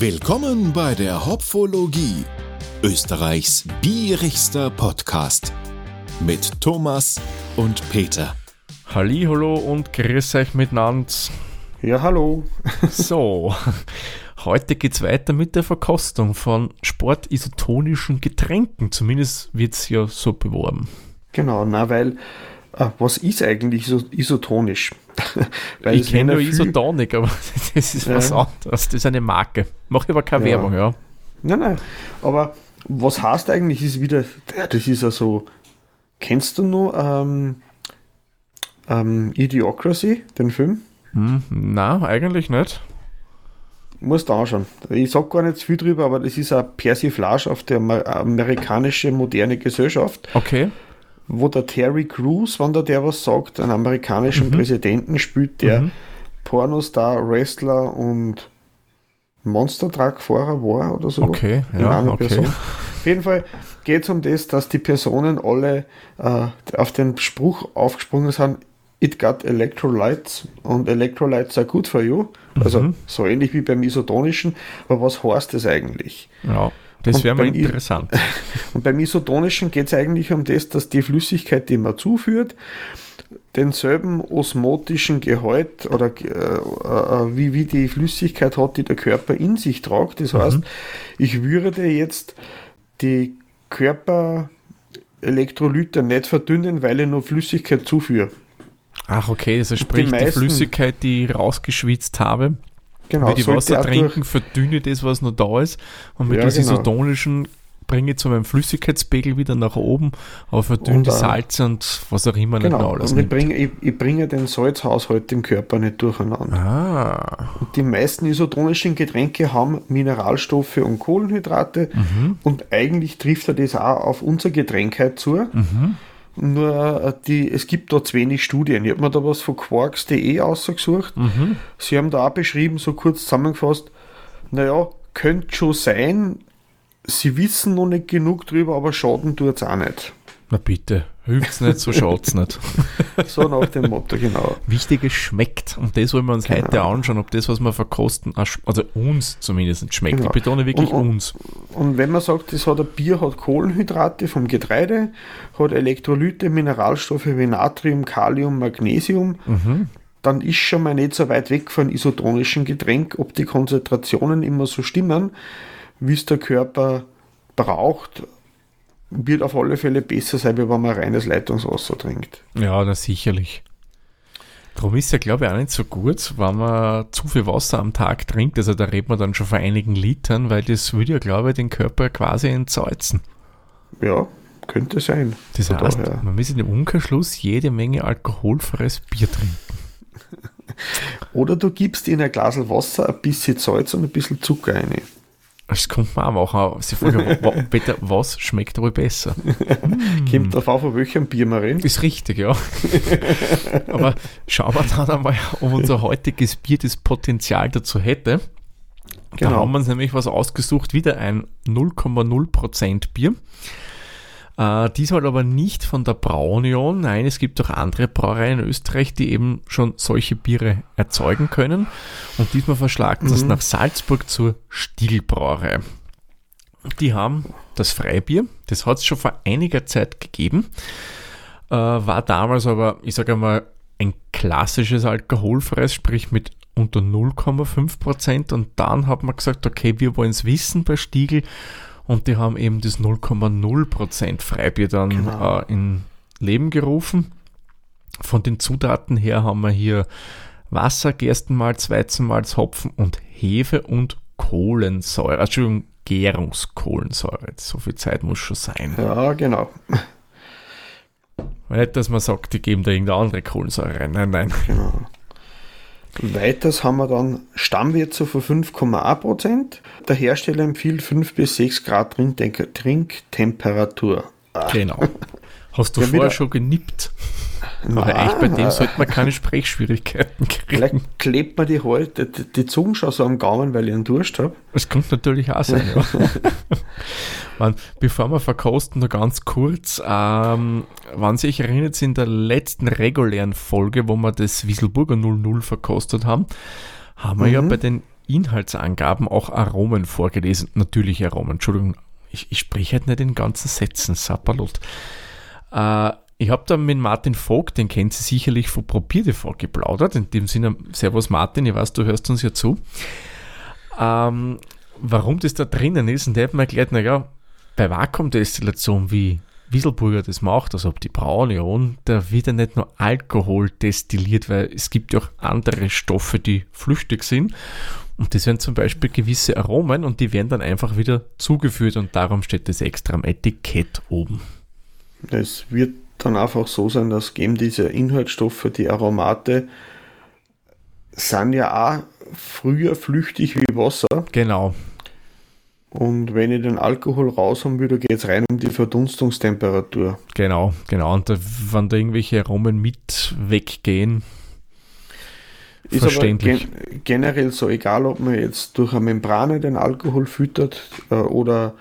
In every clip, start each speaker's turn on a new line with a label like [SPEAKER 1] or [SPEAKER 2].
[SPEAKER 1] Willkommen bei der Hopfologie, Österreichs bierigster Podcast mit Thomas und Peter.
[SPEAKER 2] Hallo und grüß euch miteinander.
[SPEAKER 3] Ja, hallo.
[SPEAKER 2] So, heute geht's weiter mit der Verkostung von sportisotonischen Getränken. Zumindest wird's ja so beworben.
[SPEAKER 3] Genau, na, weil, äh, was ist eigentlich so isotonisch?
[SPEAKER 2] Ich kenne nur Isotonic, aber das ist ja. was anderes. Das ist eine Marke. Mache aber keine ja. Werbung, ja.
[SPEAKER 3] Nein, nein. Aber was heißt eigentlich, ist wieder, das ist ja so, kennst du nur ähm, ähm, Idiocracy, den Film?
[SPEAKER 2] Hm, na, eigentlich nicht.
[SPEAKER 3] Musst du anschauen. Ich sag gar nicht viel drüber, aber das ist ein Persiflage auf die amerikanische moderne Gesellschaft.
[SPEAKER 2] Okay
[SPEAKER 3] wo der Terry Crews, wenn da der was sagt, einen amerikanischen mhm. Präsidenten spielt, der mhm. Pornostar, Wrestler und Monster Truck Fahrer war oder so.
[SPEAKER 2] Okay, ja, okay. Person.
[SPEAKER 3] Auf jeden Fall geht es um das, dass die Personen alle äh, auf den Spruch aufgesprungen sind, it got electrolytes und electrolytes are good for you. Also mhm. so ähnlich wie beim isotonischen. Aber was heißt das eigentlich?
[SPEAKER 2] Ja. Das wäre mal interessant.
[SPEAKER 3] Und beim Isotonischen geht es eigentlich um das, dass die Flüssigkeit, die man zuführt, denselben osmotischen Gehalt oder äh, äh, wie, wie die Flüssigkeit hat, die der Körper in sich tragt. Das mhm. heißt, ich würde jetzt die Körperelektrolyte nicht verdünnen, weil ich nur Flüssigkeit zuführe.
[SPEAKER 2] Ach, okay, das also sprich, die, die Flüssigkeit, die ich rausgeschwitzt habe, Genau, Weil die Wasser trinken verdünne das, was noch da ist. Und mit ja, das genau. isotonischen bringe ich zu meinem Flüssigkeitspegel wieder nach oben, aber verdünne die Salze und was auch immer
[SPEAKER 3] genau, nicht noch alles. Und ich bringe, ich, ich bringe den Salzhaushalt im Körper nicht durcheinander.
[SPEAKER 2] Ah.
[SPEAKER 3] Und die meisten isotonischen Getränke haben Mineralstoffe und Kohlenhydrate mhm. und eigentlich trifft er das auch auf unser Getränk halt zu. Mhm. Nur äh, die, es gibt da zu wenig Studien. Ich habe mir da was von quarks.de ausgesucht. Mhm. Sie haben da auch beschrieben, so kurz zusammengefasst, naja, könnte schon sein, sie wissen noch nicht genug drüber, aber schaden tut es auch nicht.
[SPEAKER 2] Na bitte, hilft's nicht, so schaut's nicht.
[SPEAKER 3] so nach dem Motto, genau.
[SPEAKER 2] Wichtig, es schmeckt. Und das wollen wir uns genau. heute anschauen, ob das, was wir verkosten, also uns zumindest schmeckt. Genau. Ich betone wirklich
[SPEAKER 3] und,
[SPEAKER 2] uns.
[SPEAKER 3] Und wenn man sagt, das hat ein Bier hat Kohlenhydrate vom Getreide, hat Elektrolyte, Mineralstoffe wie Natrium, Kalium, Magnesium, mhm. dann ist schon mal nicht so weit weg von isotonischen Getränk, ob die Konzentrationen immer so stimmen, wie es der Körper braucht wird auf alle Fälle besser sein, wie wenn man reines Leitungswasser trinkt.
[SPEAKER 2] Ja, das sicherlich. Darum ist ja, glaube ich, auch nicht so gut, wenn man zu viel Wasser am Tag trinkt. Also da redet man dann schon von einigen Litern, weil das würde ja, glaube ich, den Körper quasi entsalzen.
[SPEAKER 3] Ja, könnte sein.
[SPEAKER 2] Das heißt, daher. man muss in dem Umkehrschluss jede Menge alkoholfreies Bier trinken.
[SPEAKER 3] Oder du gibst in ein Glas Wasser ein bisschen Salz und ein bisschen Zucker rein.
[SPEAKER 2] Das kommt man auch machen. Sie fragen, bitte, was schmeckt wohl besser?
[SPEAKER 3] Kommt drauf an, von welchem Bier man redet.
[SPEAKER 2] Ist richtig, ja. Aber schauen wir dann einmal, ob unser heutiges Bier das Potenzial dazu hätte. Genau. Da haben wir uns nämlich was ausgesucht, wieder ein 0,0% Bier. Äh, diesmal aber nicht von der Braunion. Nein, es gibt auch andere Brauereien in Österreich, die eben schon solche Biere erzeugen können. Und diesmal verschlagt mhm. das nach Salzburg zur Stiegelbrauerei. Die haben das Freibier, das hat es schon vor einiger Zeit gegeben, äh, war damals aber, ich sage einmal, ein klassisches alkoholfreies, sprich mit unter 0,5 Prozent. Und dann hat man gesagt, okay, wir wollen es wissen bei Stiegel und die haben eben das 0,0% Freibier dann genau. äh, in Leben gerufen. Von den Zutaten her haben wir hier Wasser, Gerstenmalz, Weizenmalz, Hopfen und Hefe und Kohlensäure. Entschuldigung, Gärungskohlensäure. So viel Zeit muss schon sein.
[SPEAKER 3] Ja, genau.
[SPEAKER 2] Nicht, dass man sagt, die geben da irgendeine andere Kohlensäure rein. Nein, nein. Genau.
[SPEAKER 3] Weiters haben wir dann Stammwürze von 5,1%. Der Hersteller empfiehlt 5 bis 6 Grad Trinktemperatur.
[SPEAKER 2] Ah. Genau. Hast du ja, vorher schon genippt? Nein, Aber echt, bei dem sollte man keine Sprechschwierigkeiten kriegen.
[SPEAKER 3] Vielleicht klebt man die halt, die, die schon so am Gaumen, weil ich einen Durst habe.
[SPEAKER 2] Das könnte natürlich auch sein, ja. Man, bevor wir verkosten, noch ganz kurz, ähm, wann sich erinnert, in der letzten regulären Folge, wo wir das Wieselburger 00 verkostet haben, haben wir mhm. ja bei den Inhaltsangaben auch Aromen vorgelesen. Natürliche Aromen, Entschuldigung, ich, ich spreche halt nicht in ganzen Sätzen, Sapperlot. Äh, ich habe da mit Martin Vogt, den kennt Sie sicherlich von Probierte geplaudert. In dem Sinne, Servus Martin, ich weiß, du hörst uns ja zu. Ähm, warum das da drinnen ist, und der hat mir erklärt, naja, bei Vakuumdestillation, wie Wieselburger das macht, also ob die Braunion, da wird ja nicht nur Alkohol destilliert, weil es gibt ja auch andere Stoffe, die flüchtig sind. Und das wären zum Beispiel gewisse Aromen und die werden dann einfach wieder zugeführt und darum steht das extra am Etikett oben.
[SPEAKER 3] Es wird dann einfach so sein, dass eben diese Inhaltsstoffe, die Aromate, sind ja auch früher flüchtig wie Wasser.
[SPEAKER 2] Genau.
[SPEAKER 3] Und wenn ich den Alkohol raus haben will, geht es rein um die Verdunstungstemperatur.
[SPEAKER 2] Genau, genau. Und da, wenn da irgendwelche Aromen mit weggehen,
[SPEAKER 3] ist verständlich. aber gen generell so, egal ob man jetzt durch eine Membrane den Alkohol füttert äh, oder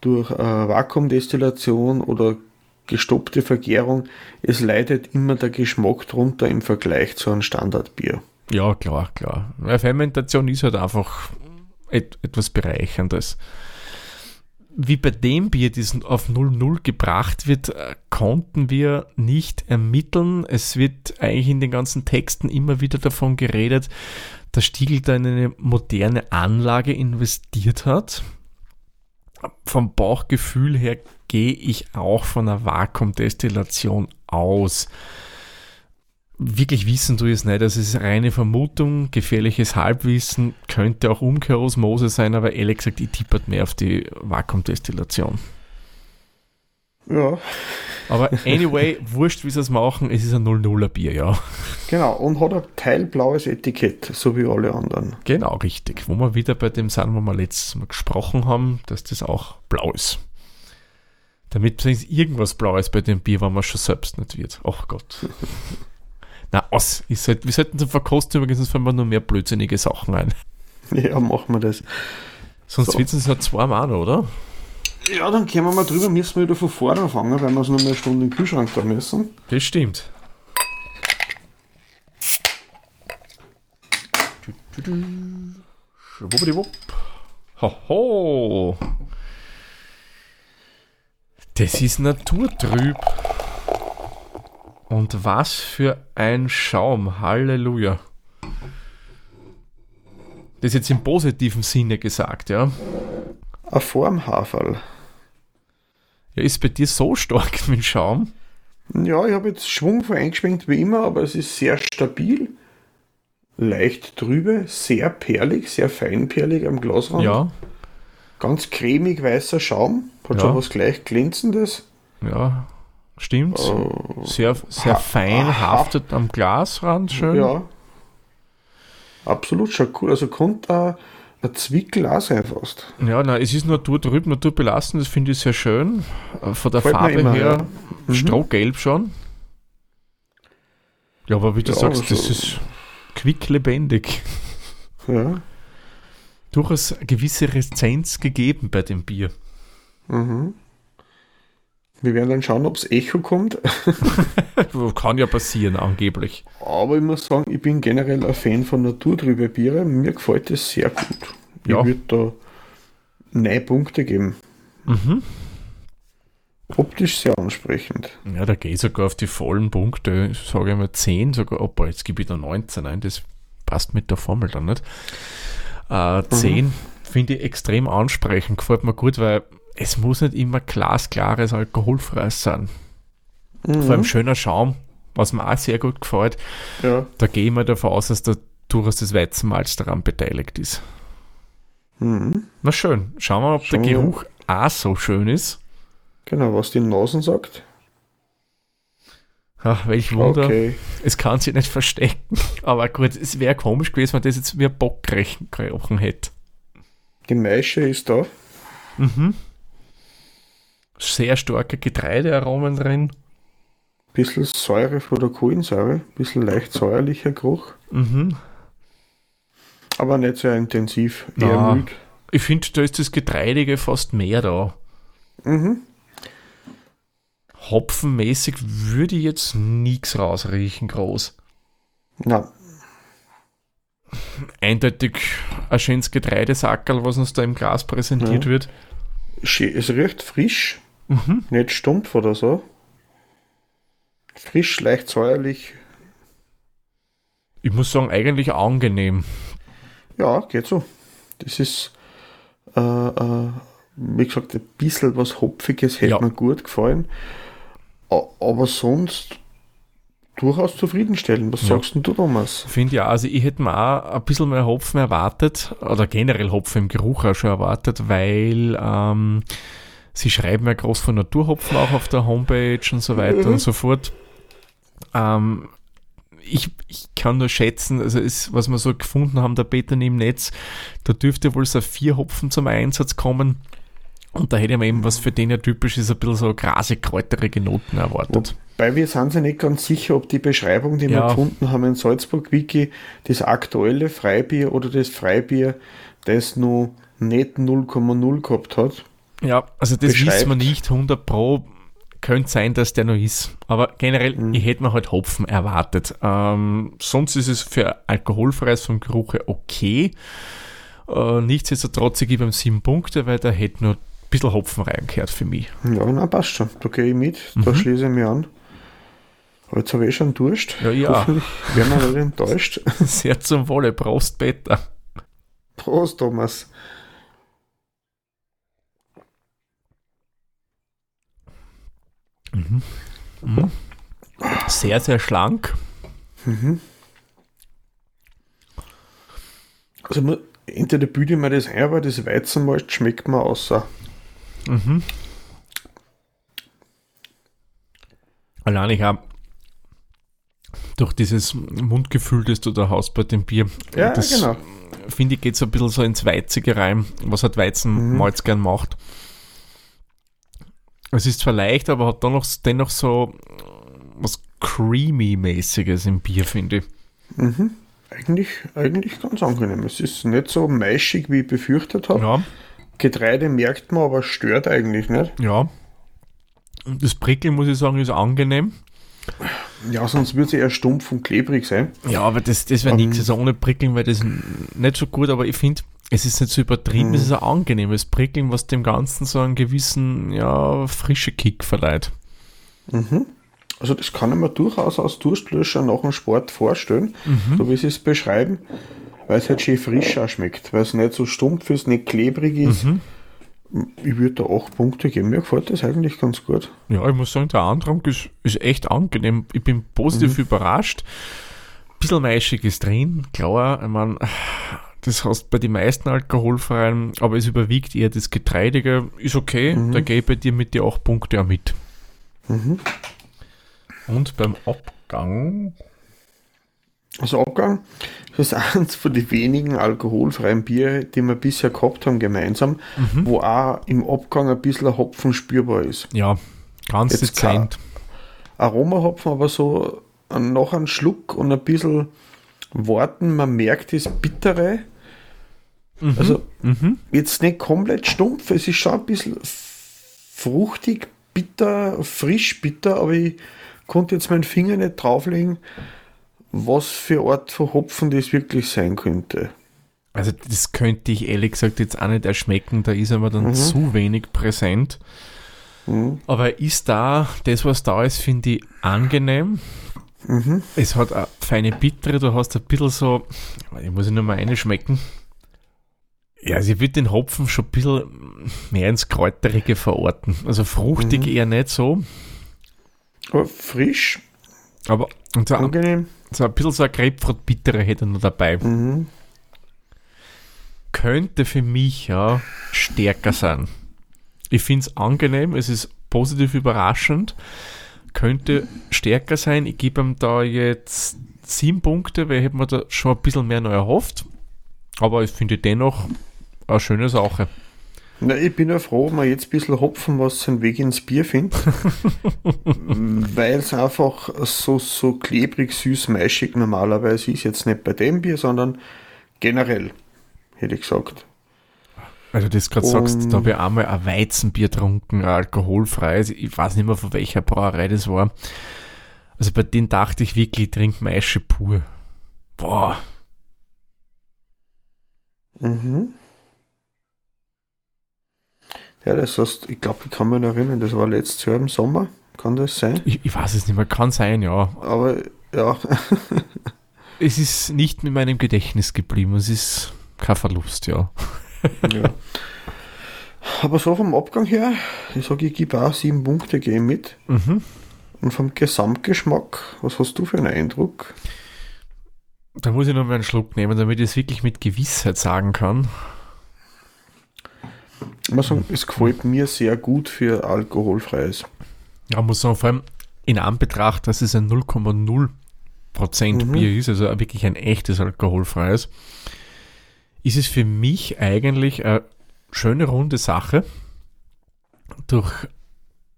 [SPEAKER 3] durch äh, Vakuumdestillation oder gestoppte Vergärung, es leidet immer der Geschmack drunter im Vergleich zu einem Standardbier.
[SPEAKER 2] Ja, klar, klar. Eine Fermentation ist halt einfach et etwas Bereicherndes. Wie bei dem Bier, das auf 0,0 gebracht wird, äh, konnten wir nicht ermitteln. Es wird eigentlich in den ganzen Texten immer wieder davon geredet, dass Stiegel da in eine moderne Anlage investiert hat. Vom Bauchgefühl her gehe ich auch von einer Vakuumdestillation aus wirklich wissen du es nicht. Das ist reine Vermutung, gefährliches Halbwissen, könnte auch Umkehrosmose sein, aber ehrlich gesagt, ich tippert mehr auf die Vakuumdestillation.
[SPEAKER 3] Ja.
[SPEAKER 2] Aber anyway, wurscht, wie sie es machen, es ist ein 0-0er Bier, ja.
[SPEAKER 3] Genau, und hat ein teilblaues Etikett, so wie alle anderen.
[SPEAKER 2] Genau, richtig. Wo wir wieder bei dem sind, wo wir letztes Mal gesprochen haben, dass das auch blau ist. Damit irgendwas Blaues bei dem Bier, wenn man schon selbst nicht wird. Ach Gott. Na, aus. Ich sollt, wir sollten zum Verkosten übrigens, sonst fallen wir nur mehr blödsinnige Sachen ein.
[SPEAKER 3] Ja, machen wir das.
[SPEAKER 2] Sonst so. wird es ja zweimal, oder?
[SPEAKER 3] Ja, dann können wir mal drüber, müssen wir wieder von vorne anfangen, weil wir es noch eine Stunde im Kühlschrank da müssen.
[SPEAKER 2] Das stimmt. Schwuppdiwupp. Hoho. Das ist naturtrüb. Und was für ein Schaum. Halleluja. Das ist jetzt im positiven Sinne gesagt, ja.
[SPEAKER 3] Ein Formhaferl.
[SPEAKER 2] Ja, ist bei dir so stark mit Schaum?
[SPEAKER 3] Ja, ich habe jetzt schwungvoll eingeschwenkt wie immer, aber es ist sehr stabil, leicht trübe, sehr perlig, sehr feinperlig am Glasrand.
[SPEAKER 2] Ja.
[SPEAKER 3] Ganz cremig weißer Schaum, hat ja. schon was gleich glänzendes.
[SPEAKER 2] Ja, Stimmt. Äh, sehr sehr ha fein, haftet am Glasrand schön.
[SPEAKER 3] Ja. Absolut, schon cool. Also kommt da ein Zwickel auch sein fast.
[SPEAKER 2] Ja, nein, es ist Natur drüben, Natur belassen, das finde ich sehr schön. Äh, von der Fällt Farbe immer, her ja. mhm. strohgelb schon. Ja, aber wie du ja, sagst, also, das ist quicklebendig.
[SPEAKER 3] Ja.
[SPEAKER 2] Durchaus eine gewisse Rezenz gegeben bei dem Bier.
[SPEAKER 3] Mhm. Wir werden dann schauen, ob es Echo kommt.
[SPEAKER 2] Kann ja passieren, angeblich.
[SPEAKER 3] Aber ich muss sagen, ich bin generell ein Fan von naturtrübe Biere. Mir gefällt es sehr gut. Ja. Ich würde da neun Punkte geben.
[SPEAKER 2] Mhm.
[SPEAKER 3] Optisch sehr ansprechend.
[SPEAKER 2] Ja, da gehe ich sogar auf die vollen Punkte. Ich sage mal 10, sogar, opa, jetzt gebe ich da 19 ein. Das passt mit der Formel dann nicht. Äh, 10 mhm. finde ich extrem ansprechend, gefällt mir gut, weil es muss nicht immer glasklares alkoholfreies sein. Mhm. Vor allem schöner Schaum, was mir auch sehr gut gefällt.
[SPEAKER 3] Ja.
[SPEAKER 2] Da gehe ich mal davon aus, dass da durchaus das Weizenmalz daran beteiligt ist.
[SPEAKER 3] Mhm.
[SPEAKER 2] Na schön. Schauen wir mal, ob Schauen der Geruch wir. auch so schön ist.
[SPEAKER 3] Genau, was die Nasen sagt.
[SPEAKER 2] Ach, welch Wunder. Okay. Es kann sich nicht verstecken. Aber gut, es wäre komisch gewesen, wenn das jetzt wie ein Bock gerochen hätte.
[SPEAKER 3] Die Maische ist da.
[SPEAKER 2] Mhm sehr starke Getreidearomen drin.
[SPEAKER 3] Bisschen Säure von der Kohlensäure, bisschen leicht säuerlicher Geruch.
[SPEAKER 2] Mhm.
[SPEAKER 3] Aber nicht sehr intensiv, eher Na, müd.
[SPEAKER 2] Ich finde, da ist das Getreidige fast mehr da.
[SPEAKER 3] Mhm.
[SPEAKER 2] Hopfenmäßig würde ich jetzt nichts rausriechen, groß.
[SPEAKER 3] Na.
[SPEAKER 2] eindeutig ein schönes Getreidesackerl, was uns da im Glas präsentiert
[SPEAKER 3] Ja.
[SPEAKER 2] wird.
[SPEAKER 3] Schön- Es riecht frisch,
[SPEAKER 2] Mhm.
[SPEAKER 3] nicht stumpf oder so. Frisch, leicht säuerlich.
[SPEAKER 2] Ich muss sagen, eigentlich angenehm.
[SPEAKER 3] Ja, geht so. Das ist, äh, äh, wie gesagt, ein bisschen was Hopfiges hätte
[SPEAKER 2] Ja.
[SPEAKER 3] mir gut gefallen. Aber sonst durchaus zufriedenstellend. Was
[SPEAKER 2] Ja.
[SPEAKER 3] sagst denn du, Thomas?
[SPEAKER 2] Finde ja, also ich hätte mir auch ein bisschen mehr Hopfen erwartet, oder generell Hopfen im Geruch auch schon erwartet, weil ähm, sie schreiben ja groß von Naturhopfen auch auf der Homepage und so weiter
[SPEAKER 3] Mhm.
[SPEAKER 2] und so fort. Ähm, ich, ich kann nur schätzen, also ist, was wir so gefunden haben, der Peter im Netz, da dürfte wohl so vier Hopfen zum Einsatz kommen. Und da hätte mir eben, was für den ja typisch ist, ein bisschen so grasig kräuterige Noten erwartet.
[SPEAKER 3] Wobei wir sind ja nicht ganz sicher, ob die Beschreibung, die
[SPEAKER 2] Ja.
[SPEAKER 3] wir gefunden haben in Salzburg-Wiki, das aktuelle Freibier oder das Freibier, das nur nicht 0,0 gehabt hat.
[SPEAKER 2] Ja, also das
[SPEAKER 3] beschreibt.
[SPEAKER 2] wissen wir nicht, 100 Pro. Könnte sein, dass der noch ist. Aber generell,
[SPEAKER 3] Mhm.
[SPEAKER 2] ich hätte mir halt Hopfen erwartet. Ähm, sonst ist es für alkoholfreies vom Geruch her okay. Äh, nichtsdestotrotz, ich gebe ihm sieben Punkte, weil da hätte nur bisschen Hopfen reingehört für mich.
[SPEAKER 3] Ja, na passt schon. Da gehe ich mit, da
[SPEAKER 2] Mhm.
[SPEAKER 3] schließe ich mich an. Aber jetzt habe ich eh schon Durst.
[SPEAKER 2] Ja, ja.
[SPEAKER 3] Hoffentlich werden wir nicht enttäuscht.
[SPEAKER 2] Sehr zum Wohle. Prost, Peter.
[SPEAKER 3] Prost, Thomas.
[SPEAKER 2] Sehr, sehr schlank.
[SPEAKER 3] Also mu- entweder büde ich mir das ein, aber das Weizenmalz schmeckt mir außer.
[SPEAKER 2] Allein ich habe durch dieses Mundgefühl, das du da hast bei dem Bier,
[SPEAKER 3] Ja,
[SPEAKER 2] das
[SPEAKER 3] genau.
[SPEAKER 2] finde ich, geht so ein bisschen so ins Weizige rein, was halt Weizenmalz gern macht. Es ist zwar leicht, aber hat dann noch, dennoch so was Creamy-mäßiges im Bier, finde ich.
[SPEAKER 3] Eigentlich, eigentlich ganz angenehm. Es ist nicht so maischig, wie ich befürchtet habe.
[SPEAKER 2] Ja,
[SPEAKER 3] Getreide merkt man, aber stört eigentlich nicht.
[SPEAKER 2] ja. Und das Prickeln, muss ich sagen, ist angenehm.
[SPEAKER 3] Ja, sonst würde es eher stumpf und klebrig sein.
[SPEAKER 2] Ja, aber das, das wäre
[SPEAKER 3] Ähm.
[SPEAKER 2] nichts. Also ohne Prickeln wäre das nicht so gut, aber ich finde, es ist nicht so übertrieben, es ist ein angenehmes Prickeln, was dem Ganzen so einen gewissen, ja, frische Kick verleiht.
[SPEAKER 3] Also das kann ich mir durchaus als Durstlöscher nach dem Sport vorstellen, so wie sie es beschreiben, weil es halt schön frisch auch schmeckt, weil es nicht so stumpf ist, nicht klebrig ist. Ich würde da 8 Punkte geben. Mir gefällt das eigentlich ganz gut.
[SPEAKER 2] Ja, ich muss sagen, der Andrang ist, ist echt angenehm. Ich bin positiv überrascht. bisschen maischig ist drin, klar. Ich meine, das hast bei den meisten alkoholfreien, aber es überwiegt eher das Getreidige. Ist okay, da gehe ich bei dir mit die 8 Punkte auch mit. Und beim Abgang
[SPEAKER 3] Also Abgang, das ist eins von den wenigen alkoholfreien Bier, die wir bisher gehabt haben gemeinsam, wo auch im Abgang ein bisschen Hopfen spürbar ist.
[SPEAKER 2] Ja, ganz dezent.
[SPEAKER 3] Aromahopfen, aber so nach einem Schluck und ein bisschen warten, man merkt das Bittere. Also jetzt nicht komplett stumpf, es ist schon ein bisschen fruchtig, bitter, frisch bitter, aber ich konnte jetzt meinen Finger nicht drauflegen, was für Art von Hopfen das wirklich sein könnte.
[SPEAKER 2] Also das könnte ich ehrlich gesagt jetzt auch nicht erschmecken, da ist aber dann zu wenig präsent. Aber ist da, das was da ist, finde ich angenehm. Es hat eine feine Bittere, du hast ein bisschen so, ich muss nur mal eine schmecken. Ja, sie wird den Hopfen schon ein bisschen mehr ins Kräuterige verorten. Also fruchtig eher nicht so,
[SPEAKER 3] Aber frisch,
[SPEAKER 2] aber und so,
[SPEAKER 3] angenehm.
[SPEAKER 2] So ein bisschen so eine Grapefruit-Bittere hätte er noch dabei.
[SPEAKER 3] Mhm.
[SPEAKER 2] könnte für mich ja stärker sein. Ich finde es angenehm, es ist positiv überraschend, könnte stärker sein. Ich gebe ihm da jetzt sieben Punkte, weil ich hätte mir da schon ein bisschen mehr noch erhofft. Aber ich finde dennoch eine schöne Sache.
[SPEAKER 3] Na, ich bin ja froh, wenn man jetzt ein bisschen Hopfen, was seinen Weg ins Bier findet. Weil es einfach so, so klebrig, süß, maischig normalerweise ist. Jetzt nicht bei dem Bier, sondern generell, hätte ich gesagt.
[SPEAKER 2] Weil du das gerade sagst, da habe ich einmal ein Weizenbier getrunken, ein alkoholfreies. Ich weiß nicht mehr, von welcher Brauerei das war. Also bei denen dachte ich wirklich, ich trinke Maische pur. Boah.
[SPEAKER 3] Mhm. Ja, das heißt, ich glaube, ich kann mich erinnern, das war letztes Jahr im Sommer. Kann das sein?
[SPEAKER 2] Ich, ich weiß es nicht mehr, kann sein, ja.
[SPEAKER 3] Aber ja.
[SPEAKER 2] es ist nicht mit meinem Gedächtnis geblieben. Es ist kein Verlust, ja.
[SPEAKER 3] ja. Aber so vom Abgang her, ich sage, ich gebe auch sieben Punkte gehen mit.
[SPEAKER 2] Mhm.
[SPEAKER 3] Und vom Gesamtgeschmack, was hast du für einen Eindruck?
[SPEAKER 2] Da muss ich noch mal einen Schluck nehmen, damit ich es wirklich mit Gewissheit sagen kann.
[SPEAKER 3] Ich muss sagen, es gefällt mir sehr gut für alkoholfreies.
[SPEAKER 2] Ja, muss sagen, vor allem in Anbetracht, dass es ein 0,0 Prozent mhm. Bier ist, also wirklich ein echtes alkoholfreies, ist es für mich eigentlich eine schöne runde Sache. Durch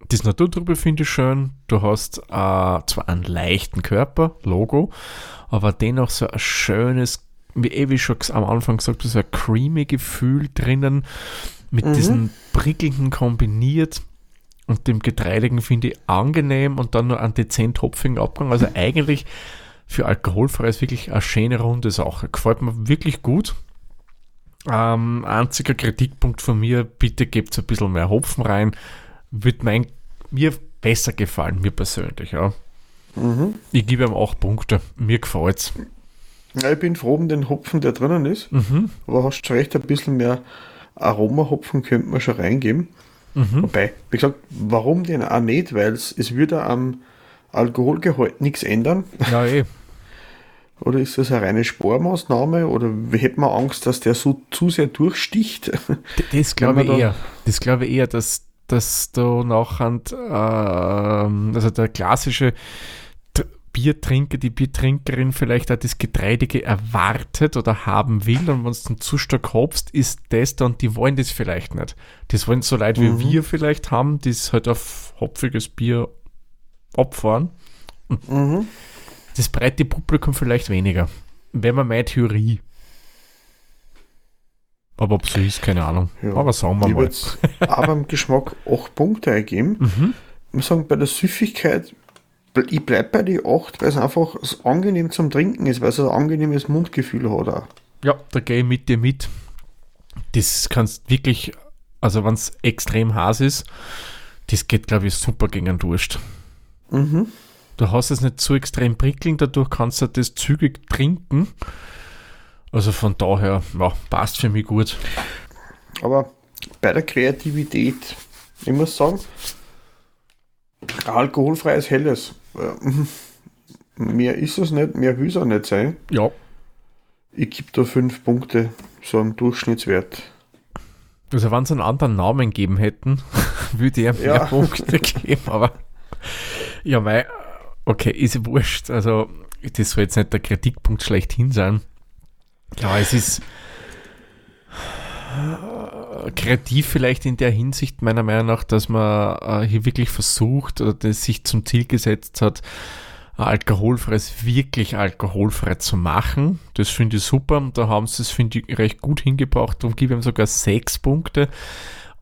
[SPEAKER 2] das Naturtrübe finde ich schön. Du hast äh, zwar einen leichten Körper, Logo, aber dennoch so ein schönes, wie eh wie schon am Anfang gesagt, so ein creamy Gefühl drinnen, mit mhm. diesen prickelnden kombiniert und dem Getreidigen finde ich angenehm und dann nur einen dezent hopfigen Abgang. Also eigentlich für alkoholfrei ist wirklich eine schöne runde Sache. Gefällt mir wirklich gut. Ähm, einziger Kritikpunkt von mir, bitte gebt ein bisschen mehr Hopfen rein. Wird mein, mir besser gefallen, mir persönlich. Ja. Mhm. Ich gebe ihm auch Punkte. Mir gefällt es.
[SPEAKER 3] Ja, ich bin froh um den Hopfen, der drinnen ist. Mhm. Aber hast du recht, ein bisschen mehr Aromahopfen könnte man schon reingeben. Mhm. Wobei, wie gesagt, warum denn auch nicht? Weil es, würde am Alkoholgehalt nichts ändern.
[SPEAKER 2] Ja, eh.
[SPEAKER 3] Oder ist das eine reine Spormaßnahme? Oder hätte man Angst, dass der so zu sehr durchsticht?
[SPEAKER 2] Das glaube ich eher. Das glaube ich eher, dass, dass du nachher, äh, also der klassische Biertrinker, die Biertrinkerin vielleicht auch das Getreidige erwartet oder haben will und wenn du dann zu stark hopst, ist das dann, die wollen das vielleicht nicht. Das wollen so Leute mhm. wie wir vielleicht haben, die es halt auf hopfiges Bier abfahren. Mhm. das breite Publikum vielleicht weniger. Wenn man meine Theorie. Aber ob so ist, keine Ahnung. Ja. Aber sagen wir
[SPEAKER 3] ich
[SPEAKER 2] mal.
[SPEAKER 3] aber im Geschmack 8 Punkte eingeben. Mhm. Ich muss sagen, bei der Süffigkeit ich bleibe bei die 8, weil es einfach angenehm zum Trinken ist, weil es ein angenehmes Mundgefühl hat. Auch.
[SPEAKER 2] Ja, da gehe ich mit dir mit. Das kannst wirklich, also wenn es extrem heiß ist, das geht, glaube ich, super gegen einen Durst. Mhm. Du hast es nicht zu extrem prickeln, dadurch kannst du das zügig trinken. Also von daher, ja, passt für mich gut.
[SPEAKER 3] Aber bei der Kreativität, ich muss sagen, alkoholfreies Helles mehr ist es nicht, mehr will es auch nicht sein.
[SPEAKER 2] Ja.
[SPEAKER 3] Ich gebe da fünf Punkte, so einen Durchschnittswert.
[SPEAKER 2] Also wenn sie einen anderen Namen geben hätten, würde ich mehr ja. Punkte geben, aber ja, mei, okay, ist wurscht. Also das soll jetzt nicht der Kritikpunkt schlechthin sein. Ja, es ist kreativ vielleicht in der Hinsicht meiner Meinung nach, dass man äh, hier wirklich versucht oder sich zum Ziel gesetzt hat, alkoholfreies wirklich alkoholfrei zu machen. Das finde ich super und da haben sie es, finde ich, recht gut hingebracht. Darum gebe ich ihm sogar sechs Punkte.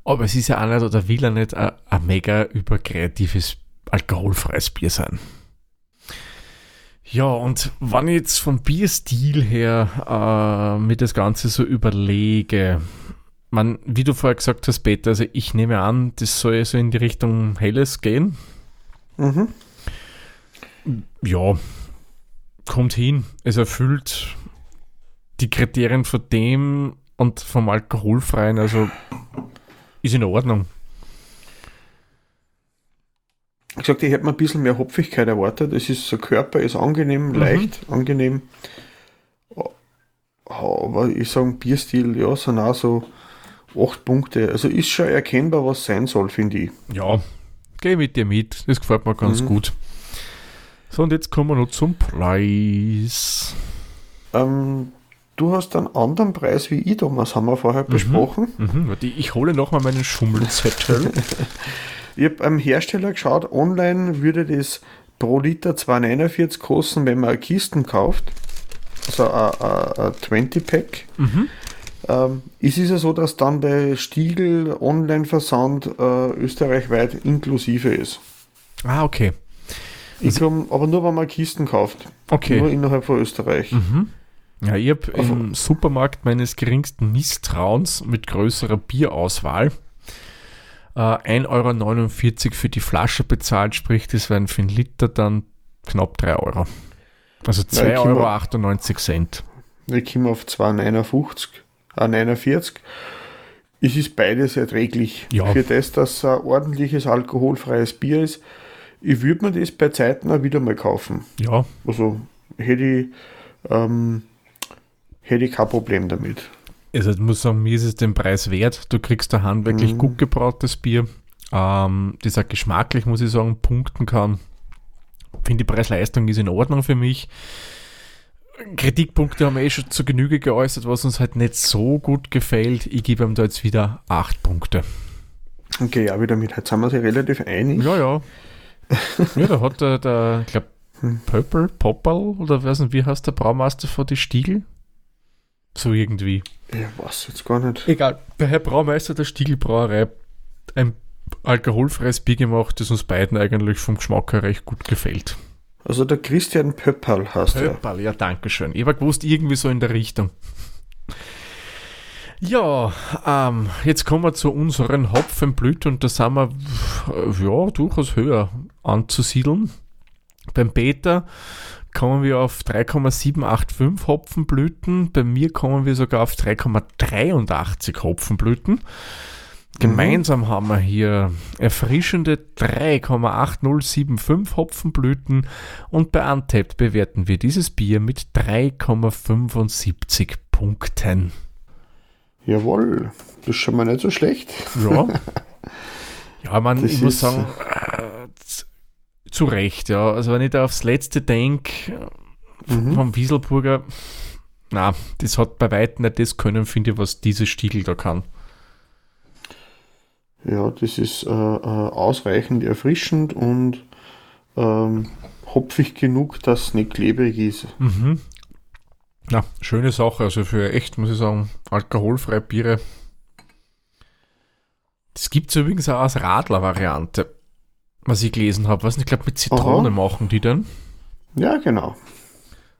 [SPEAKER 2] Aber es ist ja auch nicht oder will er nicht ein, ein mega überkreatives alkoholfreies Bier sein. Ja, und wenn ich jetzt vom Bierstil her äh, mir das Ganze so überlege, man, wie du vorher gesagt hast, Peter, also ich nehme an, das soll so in die Richtung Helles gehen. Mhm. Ja, kommt hin. Es erfüllt die Kriterien von dem und vom Alkoholfreien, also ist in Ordnung.
[SPEAKER 3] Ich sagte, ich hätte mir ein bisschen mehr Hopfigkeit erwartet. Es ist, der Körper ist angenehm, mhm. leicht, angenehm. Aber ich sage, Bierstil, ja, sind auch so Acht Punkte. Also ist schon erkennbar, was sein soll, finde ich.
[SPEAKER 2] Ja, gehe mit dir mit. Das gefällt mir ganz mhm. gut. So, und jetzt kommen wir noch zum Preis.
[SPEAKER 3] Ähm, du hast einen anderen Preis wie ich, Thomas, haben wir vorher mhm. besprochen.
[SPEAKER 2] Mhm. Ich hole nochmal meinen Schummelzettel.
[SPEAKER 3] ich habe am Hersteller geschaut, online würde das pro Liter 2,49 kosten, wenn man Kisten kauft. Also ein 20-Pack. Mhm. Ähm, es ist ja so, dass dann bei Stiegel Online-Versand äh, österreichweit inklusive ist.
[SPEAKER 2] Ah, okay.
[SPEAKER 3] Ich komm, aber nur, wenn man Kisten kauft.
[SPEAKER 2] Okay.
[SPEAKER 3] Nur innerhalb von Österreich. Mhm.
[SPEAKER 2] Ja, ich habe im Supermarkt meines geringsten Misstrauens mit größerer Bierauswahl äh, 1,49 Euro für die Flasche bezahlt, sprich, das wären für einen Liter dann knapp 3 Euro. Also 2,98 Euro.
[SPEAKER 3] Wir kommen auf 2,59, äh, 49. Es ist beides erträglich. Ja. Für das, dass es ein ordentliches alkoholfreies Bier ist, ich würde mir das bei Zeiten auch wieder mal kaufen.
[SPEAKER 2] Ja.
[SPEAKER 3] Also hätte ich, ähm, hätte ich kein Problem damit.
[SPEAKER 2] Also ich muss sagen, mir ist es den Preis wert. Du kriegst da handwerklich mhm. gut gebrautes Bier, ähm, das auch geschmacklich, muss ich sagen, punkten kann. Finde die Preis-Leistung ist in Ordnung für mich. Kritikpunkte haben wir eh schon zu Genüge geäußert, was uns halt nicht so gut gefällt. Ich gebe ihm da jetzt wieder 8 Punkte.
[SPEAKER 3] Okay, ja, wieder mit. Jetzt sind wir sich relativ einig.
[SPEAKER 2] Ja, ja. ja, da hat der, der ich glaube, hm. Pöppel, Poppel oder weiß nicht, wie heißt der Braumeister von die Stiegel? So irgendwie.
[SPEAKER 3] Ja, was jetzt gar nicht.
[SPEAKER 2] Egal, der Herr Braumeister der Stiegelbrauerei ein alkoholfreies Bier gemacht, das uns beiden eigentlich vom Geschmack her recht gut gefällt.
[SPEAKER 3] Also der Christian Pöppel heißt
[SPEAKER 2] Pöppel, er. Pöppel, ja, danke schön. Ich habe gewusst, irgendwie so in der Richtung. Ja, ähm, jetzt kommen wir zu unseren Hopfenblüten und da sind wir ja durchaus höher anzusiedeln. Beim Beta kommen wir auf 3,785 Hopfenblüten, bei mir kommen wir sogar auf 3,83 Hopfenblüten. Gemeinsam haben wir hier erfrischende 3,8075 Hopfenblüten und bei Untapped bewerten wir dieses Bier mit 3,75 Punkten.
[SPEAKER 3] Jawohl, das ist schon mal nicht so schlecht.
[SPEAKER 2] Ja. Ja, man, ich muss sagen, äh, zu Recht, ja. Also wenn ich da aufs Letzte denke, mhm. vom Wieselburger, na, das hat bei weitem nicht das können, finde ich, was dieses Stiegel da kann.
[SPEAKER 3] Ja, das ist äh, äh, ausreichend erfrischend und ähm, hopfig genug, dass es nicht klebrig ist.
[SPEAKER 2] Mhm. Ja, schöne Sache. Also für echt, muss ich sagen, alkoholfreie Biere. Das gibt es übrigens auch als Radler-Variante, was ich gelesen habe. Was ich glaube, mit Zitrone Aha. machen die dann.
[SPEAKER 3] Ja, genau.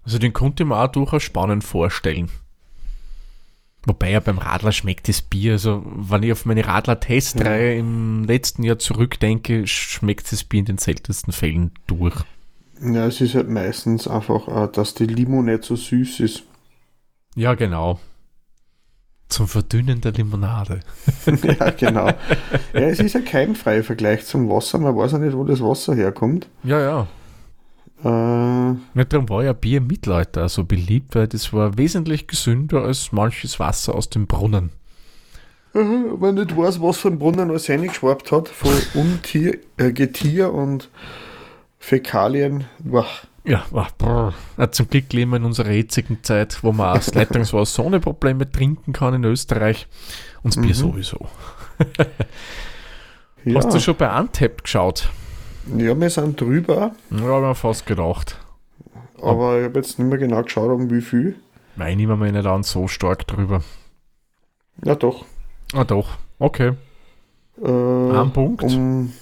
[SPEAKER 2] Also den konnte man auch durchaus spannend vorstellen. Wobei ja beim Radler schmeckt das Bier, also wenn ich auf meine Radler-Testreihe ja. im letzten Jahr zurückdenke, schmeckt das Bier in den seltensten Fällen durch.
[SPEAKER 3] Ja, es ist halt meistens einfach, äh, dass die Limo nicht so süß ist.
[SPEAKER 2] Ja, genau. Zum Verdünnen der Limonade.
[SPEAKER 3] ja, genau. Ja, es ist ja kein freier Vergleich zum Wasser. Man weiß ja nicht, wo das Wasser herkommt.
[SPEAKER 2] Ja, ja. Äh, ja, darum war ja Bier im Mittelalter so beliebt, weil das war wesentlich gesünder als manches Wasser aus dem Brunnen.
[SPEAKER 3] Wenn man nicht weiß, was für ein Brunnen alles reingeschwappt hat, von Untier, äh, Getier und Fäkalien. Boah.
[SPEAKER 2] Ja, boah, zum Glück leben wir in unserer jetzigen Zeit, wo man aus Leitungswasser ohne Probleme trinken kann in Österreich. Und das Bier mhm. sowieso. ja. Hast du schon bei Antep geschaut?
[SPEAKER 3] Ja, wir sind drüber.
[SPEAKER 2] Ja, haben wir fast gedacht.
[SPEAKER 3] Aber ich habe jetzt nicht mehr genau geschaut, um wie viel.
[SPEAKER 2] Nein, nehmen wir nicht an, so stark drüber.
[SPEAKER 3] Ja, doch.
[SPEAKER 2] Ah, doch. Okay.
[SPEAKER 3] Äh, Ein Punkt. Um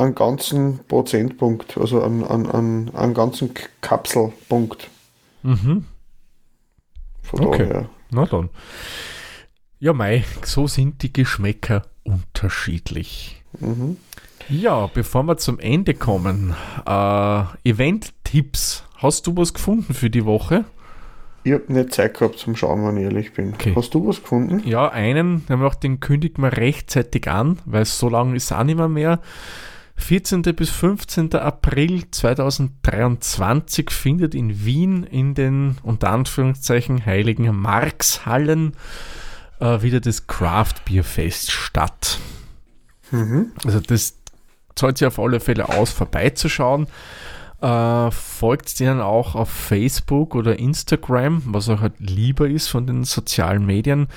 [SPEAKER 3] einen ganzen Prozentpunkt, also einen, einen, einen, ganzen Kapselpunkt.
[SPEAKER 2] Mhm. Von okay. daher. Na dann. Ja, Mai, so sind die Geschmäcker unterschiedlich.
[SPEAKER 3] Mhm.
[SPEAKER 2] Ja, bevor wir zum Ende kommen, äh, Event-Tipps. Hast du was gefunden für die Woche?
[SPEAKER 3] Ich habe nicht Zeit gehabt zum Schauen, wenn ich ehrlich bin. Okay. Hast du was gefunden?
[SPEAKER 2] Ja, einen, den kündigen wir rechtzeitig an, weil so lange ist auch nicht mehr, mehr. 14. bis 15. April 2023 findet in Wien in den unter Anführungszeichen heiligen Markshallen äh, wieder das Craft Beer Fest statt. Mhm. Also das zahlt sich auf alle Fälle aus, vorbeizuschauen. Äh, folgt denen auch auf Facebook oder Instagram, was auch halt lieber ist von den sozialen Medien.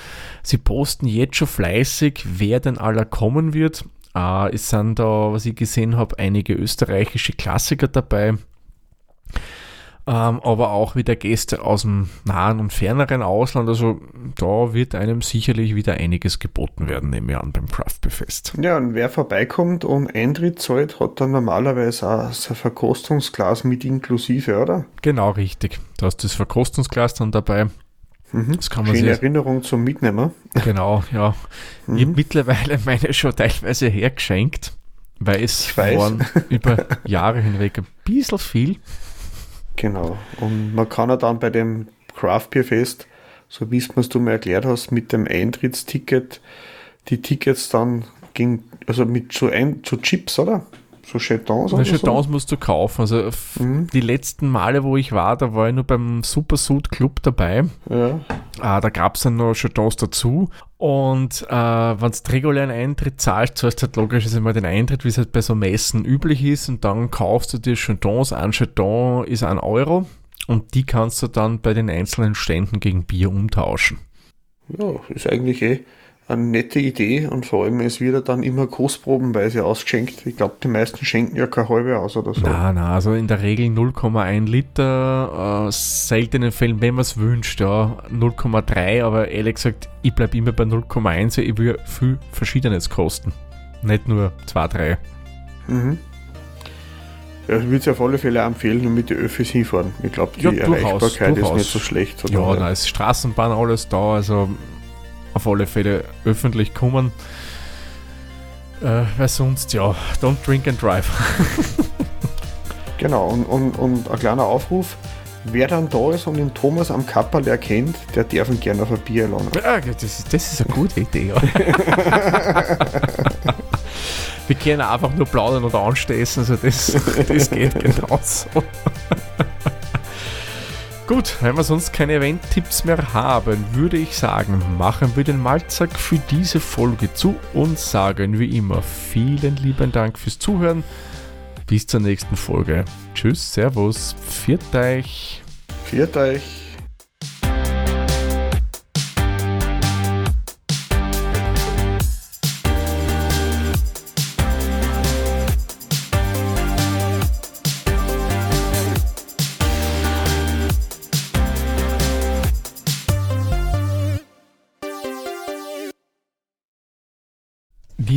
[SPEAKER 2] Sie posten jetzt schon fleißig, wer denn aller kommen wird. Äh, es sind da, was ich gesehen habe, einige österreichische Klassiker dabei. Ähm, aber auch wieder Gäste aus dem nahen und ferneren Ausland. Also da wird einem sicherlich wieder einiges geboten werden, nehme ich an, beim Craft Fest.
[SPEAKER 3] Ja, und wer vorbeikommt und Eintritt zahlt, hat dann normalerweise auch sein Verkostungsglas mit inklusive, oder?
[SPEAKER 2] Genau, richtig. Da hast das Verkostungsglas dann dabei.
[SPEAKER 3] Mhm. Das kann man Schöne Erinnerung zum Mitnehmen.
[SPEAKER 2] Genau, ja. Mhm. Ich habe mittlerweile meine schon teilweise hergeschenkt, weil es waren über Jahre hinweg ein bisschen viel.
[SPEAKER 3] Genau. Und man kann ja dann bei dem Craft Beer Fest, so wie es du mir erklärt hast, mit dem Eintrittsticket die Tickets dann gegen, also mit so, ein, so Chips, oder? So Chetons
[SPEAKER 2] oder Chetons so? musst du kaufen. Also mhm. die letzten Male, wo ich war, da war ich nur beim Super Suit Club dabei. Ja. Ah, da gab es dann noch Chetons dazu. Und äh, wenn du regulären Eintritt zahlst, zahlst du halt logisch immer den Eintritt, wie es halt bei so Messen üblich ist. Und dann kaufst du dir Chetons. Ein Cheton ist ein Euro. Und die kannst du dann bei den einzelnen Ständen gegen Bier umtauschen.
[SPEAKER 3] Ja, ist eigentlich eh eine nette Idee und vor allem es wird dann immer kostprobenweise ausgeschenkt. Ich glaube, die meisten schenken ja keine halbe aus oder so.
[SPEAKER 2] Nein, nein, also in der Regel 0,1 Liter, äh, seltenen Fällen, wenn man es wünscht, ja, 0,3, aber ehrlich gesagt, ich bleibe immer bei 0,1, ich will viel Verschiedenes kosten. Nicht nur 2, 3. Mhm.
[SPEAKER 3] Ja, ich würde es auf alle Fälle empfehlen, nur mit den Öffis hinfahren. Ich glaube, die ja, durchaus, Erreichbarkeit durchaus. ist nicht so schlecht.
[SPEAKER 2] Ja, da ist Straßenbahn alles da, also auf alle Fälle öffentlich kommen. Äh, weil sonst, ja, don't drink and drive.
[SPEAKER 3] genau, und, und, und ein kleiner Aufruf. Wer dann da ist und den Thomas am Kapperl erkennt, der darf ihn gerne auf ein Bier laden.
[SPEAKER 2] Ja, das, ist, das ist eine gute Idee. Ja. Wir können einfach nur plaudern oder ansteßen, also das, das geht genauso. Gut, wenn wir sonst keine Event-Tipps mehr haben, würde ich sagen, machen wir den Malzack für diese Folge zu und sagen wie immer vielen lieben Dank fürs Zuhören. Bis zur nächsten Folge. Tschüss, Servus, viert euch.
[SPEAKER 3] Viert euch.